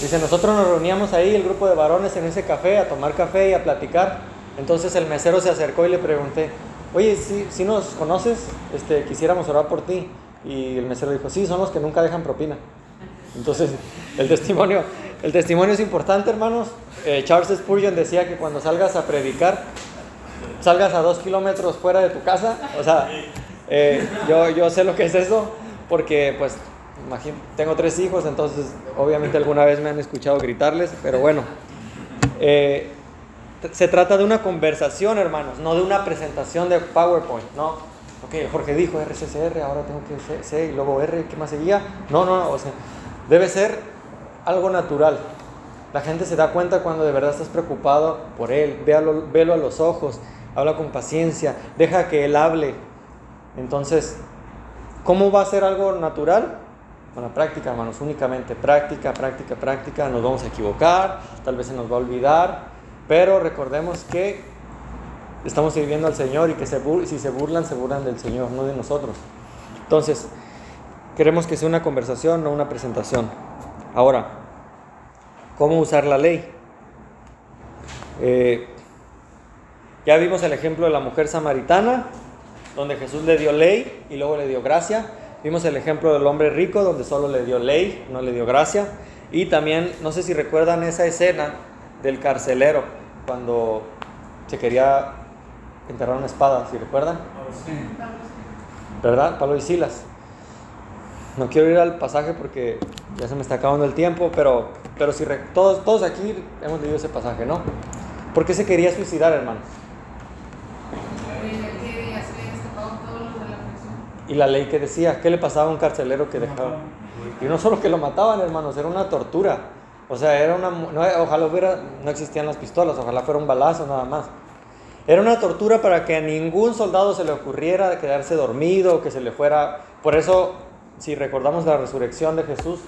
dice, nosotros nos reuníamos ahí, el grupo de varones en ese café, a tomar café y a platicar. Entonces el mesero se acercó y le pregunté, oye, si, si nos conoces, este, quisiéramos orar por ti. Y el mesero dijo, sí, son los que nunca dejan propina. Entonces, el testimonio, el testimonio es importante, hermanos. Eh, Charles Spurgeon decía que cuando salgas a predicar, salgas a dos kilómetros fuera de tu casa. O sea, eh, yo, yo sé lo que es eso, porque pues, imagín- tengo tres hijos, entonces obviamente alguna vez me han escuchado gritarles, pero bueno. Eh, se trata de una conversación, hermanos, no de una presentación de PowerPoint, ¿no? Ok, Jorge dijo RCCR, ahora tengo que C y luego R, ¿qué más seguía? No, no, no, o sea, debe ser algo natural. La gente se da cuenta cuando de verdad estás preocupado por él, véalo, velo a los ojos, habla con paciencia, deja que él hable. Entonces, ¿cómo va a ser algo natural? Con la práctica, hermanos, únicamente práctica, práctica, práctica. Nos vamos a equivocar, tal vez se nos va a olvidar, pero recordemos que estamos sirviendo al Señor y que si se burlan, se burlan del Señor, no de nosotros. Entonces, queremos que sea una conversación, no una presentación. Ahora, ¿cómo usar la ley? Eh, ya vimos el ejemplo de la mujer samaritana, donde Jesús le dio ley y luego le dio gracia. Vimos el ejemplo del hombre rico, donde solo le dio ley, no le dio gracia. Y también, no sé si recuerdan esa escena del carcelero, cuando se quería enterrar una espada, si recuerdan? ¿Verdad? Pablo y Silas. No quiero ir al pasaje porque ya se me está acabando el tiempo, pero, pero si re- todos, todos aquí hemos leído ese pasaje, ¿no? ¿Por qué se quería suicidar, hermanos? Y la ley que decía, ¿qué le pasaba a un carcelero que dejaba? Y no solo que lo mataban, hermanos, era una tortura. O sea, era una... no, ojalá hubiera... No existían las pistolas, ojalá fuera un balazo nada más. Era una tortura para que a ningún soldado se le ocurriera quedarse dormido, que se le fuera... Por eso, si recordamos la resurrección de Jesús,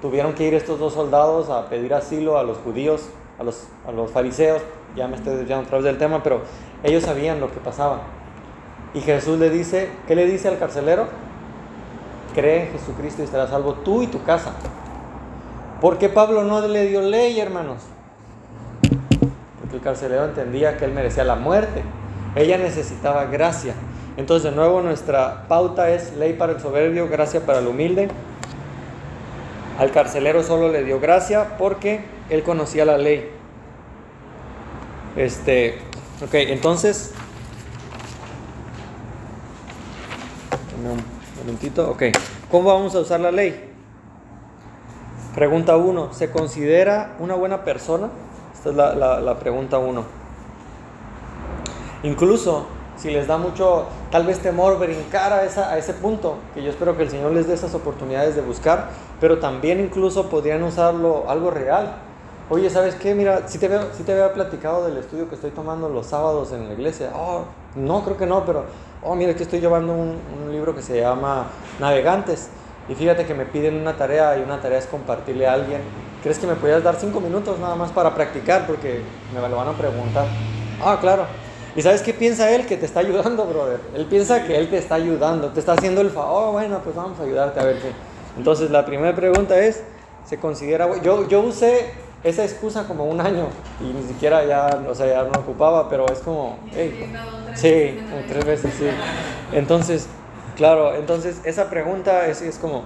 tuvieron que ir estos dos soldados a pedir asilo a los judíos, a los, a los fariseos. Ya me estoy desviando otra vez del tema, pero ellos sabían lo que pasaba. Y Jesús le dice, ¿qué le dice al carcelero? Cree en Jesucristo y estarás salvo tú y tu casa. ¿Por qué Pablo no le dio ley, hermanos? Porque el carcelero entendía que él merecía la muerte. Ella necesitaba gracia. Entonces, de nuevo, nuestra pauta es ley para el soberbio, gracia para el humilde. Al carcelero solo le dio gracia porque él conocía la ley. Este, ok, entonces, Dame un momentito. Ok. ¿Cómo vamos a usar la ley? Pregunta 1. ¿Se considera una buena persona? Esta es la, pregunta 1. Incluso si les da mucho, tal vez temor brincar a, a ese punto, que yo espero que el Señor les dé esas oportunidades de buscar, pero también incluso podrían usarlo algo real. Oye, ¿sabes qué? Mira, si te, había platicado del estudio que estoy tomando los sábados en la iglesia. Oh, no, creo que no, pero, oh, mira, que estoy llevando un, un libro que se llama Navegantes. Y fíjate que me piden una tarea y una tarea es compartirle a alguien. ¿Crees que me podrías dar cinco minutos nada más para practicar? Porque me lo van a preguntar. Ah, claro. ¿Y sabes qué piensa él? Que te está ayudando, brother. Él piensa que él te está ayudando, te está haciendo el favor. Oh, bueno, pues vamos a ayudarte a ver qué. Entonces, la primera pregunta es, ¿se considera... Yo, yo usé esa excusa como un año y ni siquiera ya, o sea, ya no ocupaba, pero es como... hey, sí, tres veces, sí. Entonces, claro, entonces esa pregunta es, es como,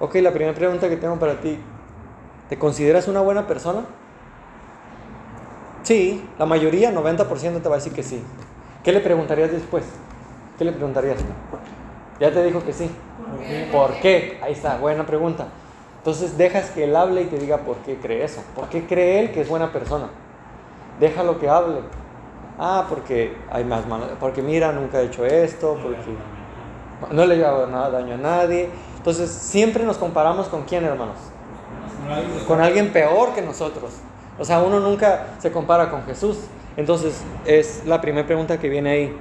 ok, la primera pregunta que tengo para ti, ¿te consideras una buena persona? Sí, la mayoría, 90% te va a decir que sí. ¿Qué le preguntarías después? ¿Qué le preguntarías? Ya te dijo que sí. ¿Por qué? Ahí está, buena pregunta. Entonces dejas que él hable y te diga por qué cree eso. ¿Por qué cree él que es buena persona? Déjalo que hable. Ah, porque hay más malos. Porque mira, nunca he hecho esto. Porque no le he llevado nada daño a nadie. Entonces siempre nos comparamos con quién, hermanos. Con alguien peor que nosotros. O sea, uno nunca se compara con Jesús. Entonces, es la primera pregunta que viene ahí.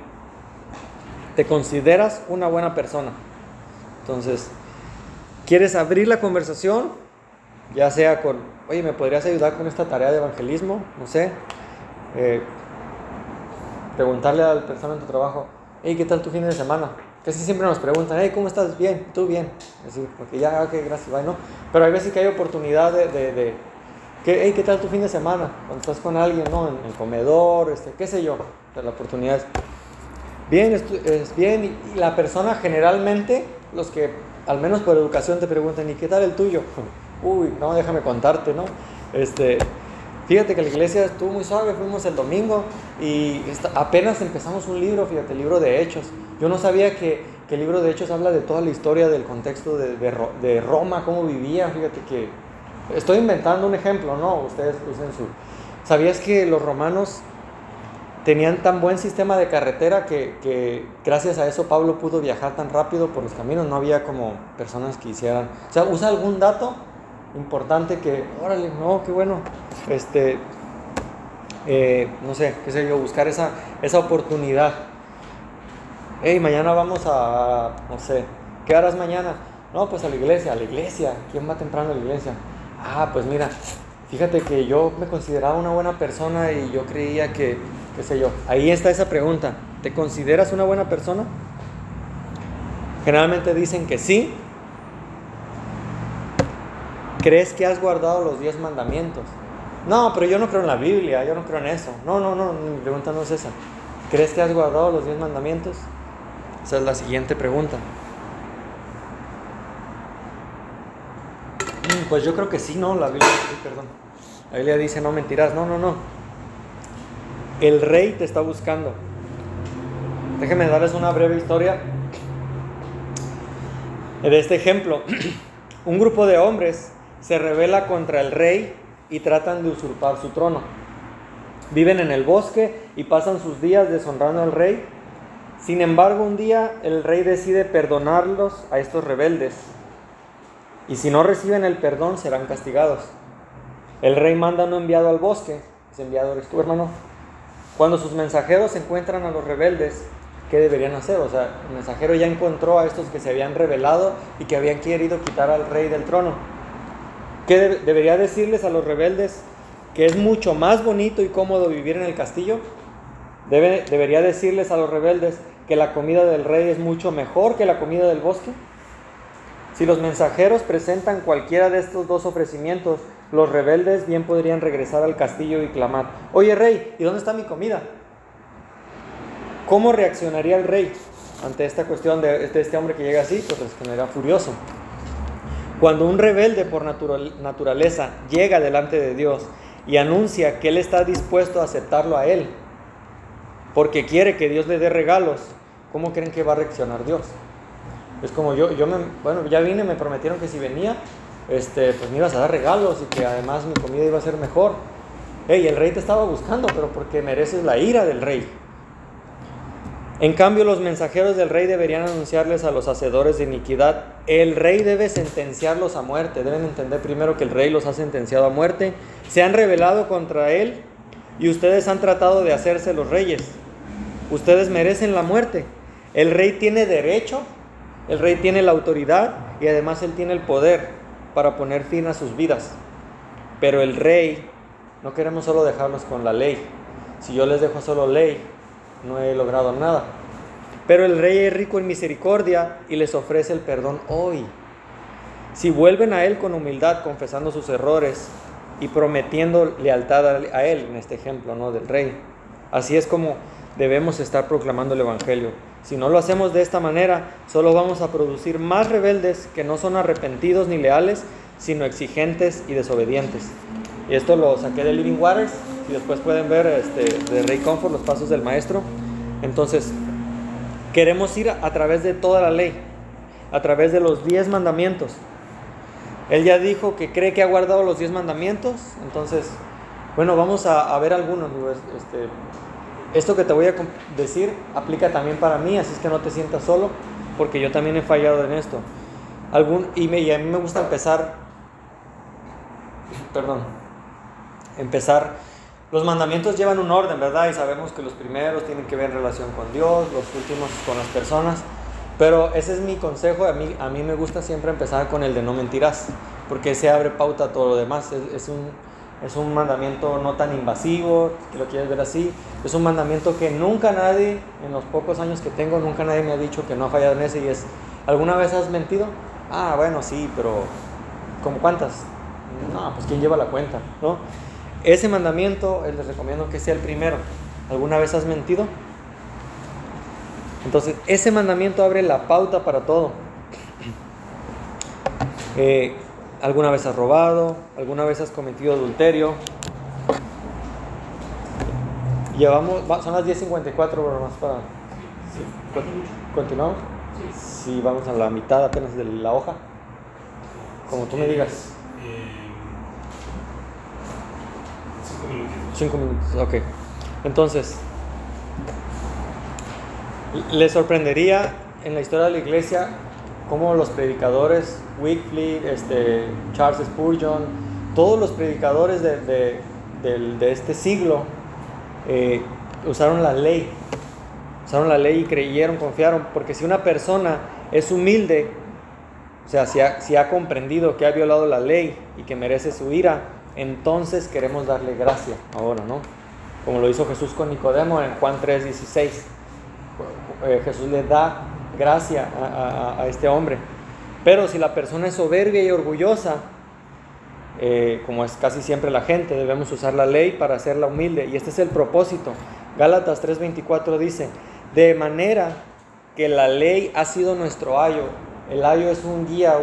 ¿Te consideras una buena persona? Entonces, ¿quieres abrir la conversación? Ya sea con, oye, ¿me podrías ayudar con esta tarea de evangelismo? No sé. Eh, preguntarle a la persona en tu trabajo, hey, ¿qué tal tu fin de semana? Casi siempre nos preguntan, hey, ¿cómo estás? Bien, ¿tú bien? Así, porque ya, ok, gracias, bye, ¿no? Pero hay veces que hay oportunidad de, de, de ¿Qué, hey, ¿Qué tal tu fin de semana? Cuando estás con alguien, ¿no? En el comedor, este, qué sé yo, de la oportunidad. Bien, es, es bien. Y la persona generalmente, los que al menos por educación te preguntan, ¿y qué tal el tuyo? Uy, no, déjame contarte, ¿no? Este, fíjate que la iglesia estuvo muy suave, fuimos el domingo y apenas empezamos un libro, fíjate, libro de Hechos. Yo no sabía que, que el libro de Hechos habla de toda la historia del contexto de, de, de Roma, cómo vivían, fíjate que Estoy inventando un ejemplo, ¿no? Ustedes usen su... ¿Sabías que los romanos tenían tan buen sistema de carretera que, gracias a eso Pablo pudo viajar tan rápido por los caminos? No había como personas que hicieran... O sea, usa algún dato importante que, órale, no, qué bueno. Este, eh, no sé, qué sé yo, buscar esa, esa oportunidad. Hey, mañana vamos a, no sé, ¿qué harás mañana? No, pues a la iglesia, a la iglesia. ¿Quién va temprano a la iglesia? ah, pues mira, fíjate que yo me consideraba una buena persona y yo creía que, qué sé yo, ahí está esa pregunta, ¿te consideras una buena persona? Generalmente dicen que sí. ¿Crees que has guardado los diez mandamientos? No, pero yo no creo en la Biblia, yo no creo en eso. No, no, no, mi pregunta no es esa. ¿Crees que has guardado los diez mandamientos? Esa es la siguiente pregunta. Pues yo creo que sí, ¿no? La Biblia, perdón. La Biblia dice, no mentirás. No, no, no. El rey te está buscando. Déjenme darles una breve historia de este ejemplo. Un grupo de hombres se rebela contra el rey y tratan de usurpar su trono. Viven en el bosque y pasan sus días deshonrando al rey. Sin embargo, un día el rey decide perdonarlos a estos rebeldes y si no reciben el perdón serán castigados. El rey manda un enviado al bosque, ese enviado eres tú hermano. Cuando sus mensajeros encuentran a los rebeldes, ¿qué deberían hacer? O sea, el mensajero ya encontró a estos que se habían rebelado y que habían querido quitar al rey del trono. ¿Qué de debería decirles a los rebeldes? Que es mucho más bonito y cómodo vivir en el castillo. Debe, debería decirles a los rebeldes que la comida del rey es mucho mejor que la comida del bosque. Si los mensajeros presentan cualquiera de estos dos ofrecimientos, los rebeldes bien podrían regresar al castillo y clamar, oye rey, ¿y dónde está mi comida? ¿Cómo reaccionaría el rey ante esta cuestión de, este hombre que llega así? Pues reaccionaría furioso. Cuando un rebelde por natural, naturaleza llega delante de Dios y anuncia que él está dispuesto a aceptarlo a él, porque quiere que Dios le dé regalos, ¿cómo creen que va a reaccionar Dios? Es como yo, yo me, bueno, ya vine, me prometieron que si venía, este, pues me ibas a dar regalos y que además mi comida iba a ser mejor. Hey, el rey te estaba buscando, pero porque mereces la ira del rey. En cambio, los mensajeros del rey deberían anunciarles a los hacedores de iniquidad. El rey debe sentenciarlos a muerte. Deben entender primero que el rey los ha sentenciado a muerte. Se han rebelado contra él y ustedes han tratado de hacerse los reyes. Ustedes merecen la muerte. El rey tiene derecho, el rey tiene la autoridad y además él tiene el poder para poner fin a sus vidas. Pero el rey, no queremos solo dejarlos con la ley. Si yo les dejo solo ley, no he logrado nada. Pero el rey es rico en misericordia y les ofrece el perdón hoy. Si vuelven a él con humildad, confesando sus errores y prometiendo lealtad a él, en este ejemplo ¿no? del rey. Así es como debemos estar proclamando el Evangelio. Si no lo hacemos de esta manera, solo vamos a producir más rebeldes que no son arrepentidos ni leales, sino exigentes y desobedientes. Y esto lo saqué de Living Waters y después pueden ver este, de Rey Comfort los pasos del maestro. Entonces, queremos ir a través de toda la ley, a través de los diez mandamientos. Él ya dijo que cree que ha guardado los diez mandamientos, entonces, bueno, vamos a, ver algunos. Este, esto que te voy a decir aplica también para mí, así es que no te sientas solo, porque yo también he fallado en esto. Algún, y, y a mí me gusta empezar, perdón, empezar los mandamientos llevan un orden, ¿verdad? Y sabemos que los primeros tienen que ver en relación con Dios, los últimos con las personas. Pero ese es mi consejo. A mí, a mí me gusta siempre empezar con el de no mentirás, porque se abre pauta a todo lo demás. Es, un, es un mandamiento no tan invasivo, que lo quieres ver así. Es un mandamiento que nunca nadie, en los pocos años que tengo, nunca nadie me ha dicho que no ha fallado en ese. Y es, ¿alguna vez has mentido? Ah, bueno, sí, pero ¿como cuántas? No, pues ¿quién lleva la cuenta? ¿No? Ese mandamiento eh, les recomiendo que sea el primero. ¿Alguna vez has mentido? Entonces, ese mandamiento abre la pauta para todo. Eh, ¿Alguna vez has robado? ¿Alguna vez has cometido adulterio? Llevamos, son las 10.54, pero más para... ¿Continuamos? Sí. vamos a la mitad apenas de la hoja. Como tú me digas. Cinco minutos, ok. Entonces, ¿le sorprendería en la historia de la iglesia cómo los predicadores, Wycliffe, este, Charles Spurgeon, todos los predicadores de, este siglo eh, usaron la ley? Usaron la ley y creyeron, confiaron, porque si una persona es humilde, o sea, si ha, si ha comprendido que ha violado la ley y que merece su ira, entonces queremos darle gracia ahora, ¿no? Como lo hizo Jesús con Nicodemo en Juan 3:16. Eh, Jesús le da gracia a, este hombre. Pero si la persona es soberbia y orgullosa, eh, como es casi siempre la gente, debemos usar la ley para hacerla humilde. Y este es el propósito. Gálatas 3:24 dice, de manera que la ley ha sido nuestro ayo. El ayo es un guía,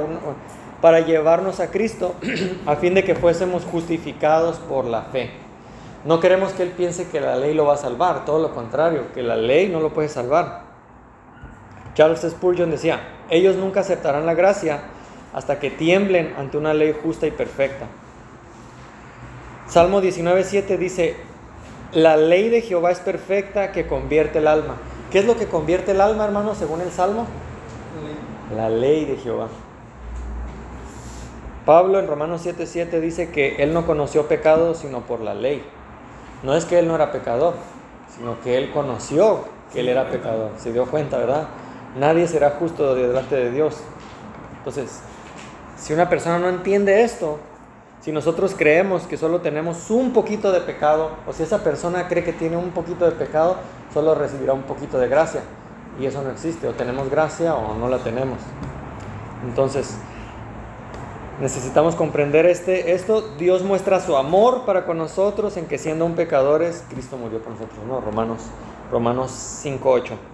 para llevarnos a Cristo a fin de que fuésemos justificados por la fe. No queremos que Él piense que la ley lo va a salvar, todo lo contrario, que la ley no lo puede salvar. Charles Spurgeon decía, ellos nunca aceptarán la gracia hasta que tiemblen ante una ley justa y perfecta. Salmo 19.7 dice, la ley de Jehová es perfecta que convierte el alma. ¿Qué es lo que convierte el alma, hermano, según el Salmo? La ley de Jehová. Pablo en Romanos 7:7 dice que él no conoció pecado sino por la ley. No es que él no era pecador, sino que él conoció que él era pecador. Se dio cuenta, ¿verdad? Nadie será justo delante de Dios. Entonces, si una persona no entiende esto, si nosotros creemos que solo tenemos un poquito de pecado, o si esa persona cree que tiene un poquito de pecado, solo recibirá un poquito de gracia. Y eso no existe, o tenemos gracia o no la tenemos. Entonces, Necesitamos comprender este, esto. Dios muestra su amor para con nosotros en que siendo un pecadores, Cristo murió por nosotros. ¿no? Romanos, Romanos 5.8.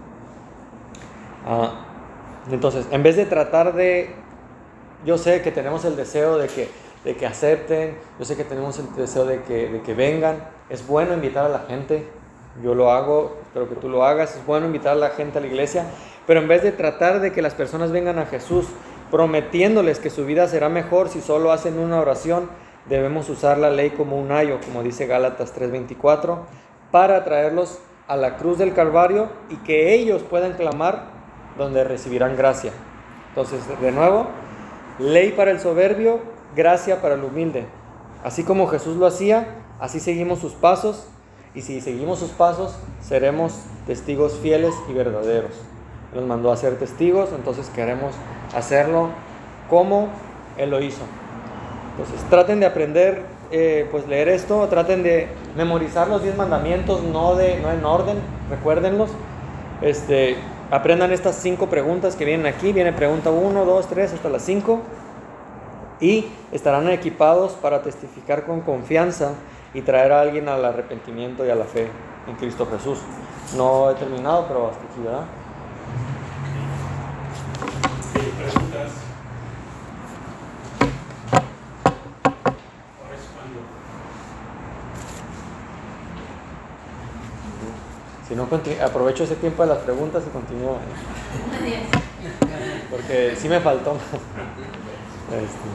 Ah, entonces, en vez de tratar de... Yo sé que tenemos el deseo de que, de que acepten, yo sé que tenemos el deseo de que, de que vengan. Es bueno invitar a la gente, yo lo hago, espero que tú lo hagas. Es bueno invitar a la gente a la iglesia, pero en vez de tratar de que las personas vengan a Jesús, prometiéndoles que su vida será mejor si solo hacen una oración, debemos usar la ley como un ayo, como dice Gálatas 3:24, para atraerlos a la cruz del Calvario y que ellos puedan clamar donde recibirán gracia. Entonces, de nuevo, ley para el soberbio, gracia para el humilde. Así como Jesús lo hacía, así seguimos sus pasos y si seguimos sus pasos, seremos testigos fieles y verdaderos. Nos mandó a ser testigos, entonces queremos hacerlo como Él lo hizo. Entonces traten de aprender, eh, pues leer esto, traten de memorizar los 10 mandamientos, no, de, no en orden, recuérdenlos. Este, aprendan estas cinco preguntas que vienen aquí, viene pregunta 1, 2, 3, hasta las 5. Y estarán equipados para testificar con confianza y traer a alguien al arrepentimiento y a la fe en Cristo Jesús. No he terminado, pero hasta aquí, ¿verdad? Eh, preguntas. Ahora es cuando. Si no, continu- aprovecho ese tiempo de las preguntas y continúo, porque sí me faltó. Este,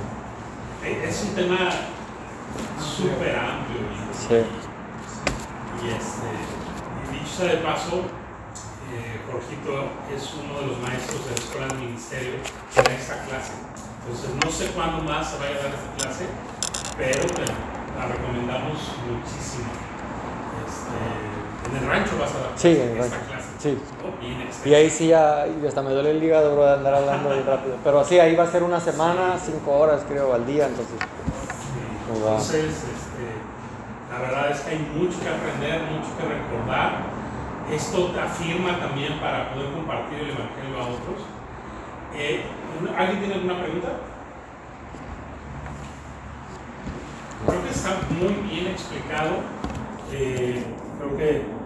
Eh, Es un tema súper amplio y, sí. y este, y dicho sea de paso, eh, Jorgito es uno de los maestros de la Escuela de Ministerio que da esta clase. Entonces no sé cuándo más se vaya a dar esta clase, pero te la recomendamos muchísimo. Este, en el rancho vas a dar Sí, en el esta rancho. clase. Sí. extensa. Y ahí sí ya, y hasta me duele el hígado bro, de andar hablando ahí rápido. Pero sí, ahí va a ser una semana, cinco horas creo al día, entonces. Sí. Pues. Entonces, este, la verdad es que hay mucho que aprender, mucho que recordar. Esto te afirma también para poder compartir el Evangelio a otros. Eh, ¿Alguien tiene alguna pregunta? Creo que está muy bien explicado. Eh, creo que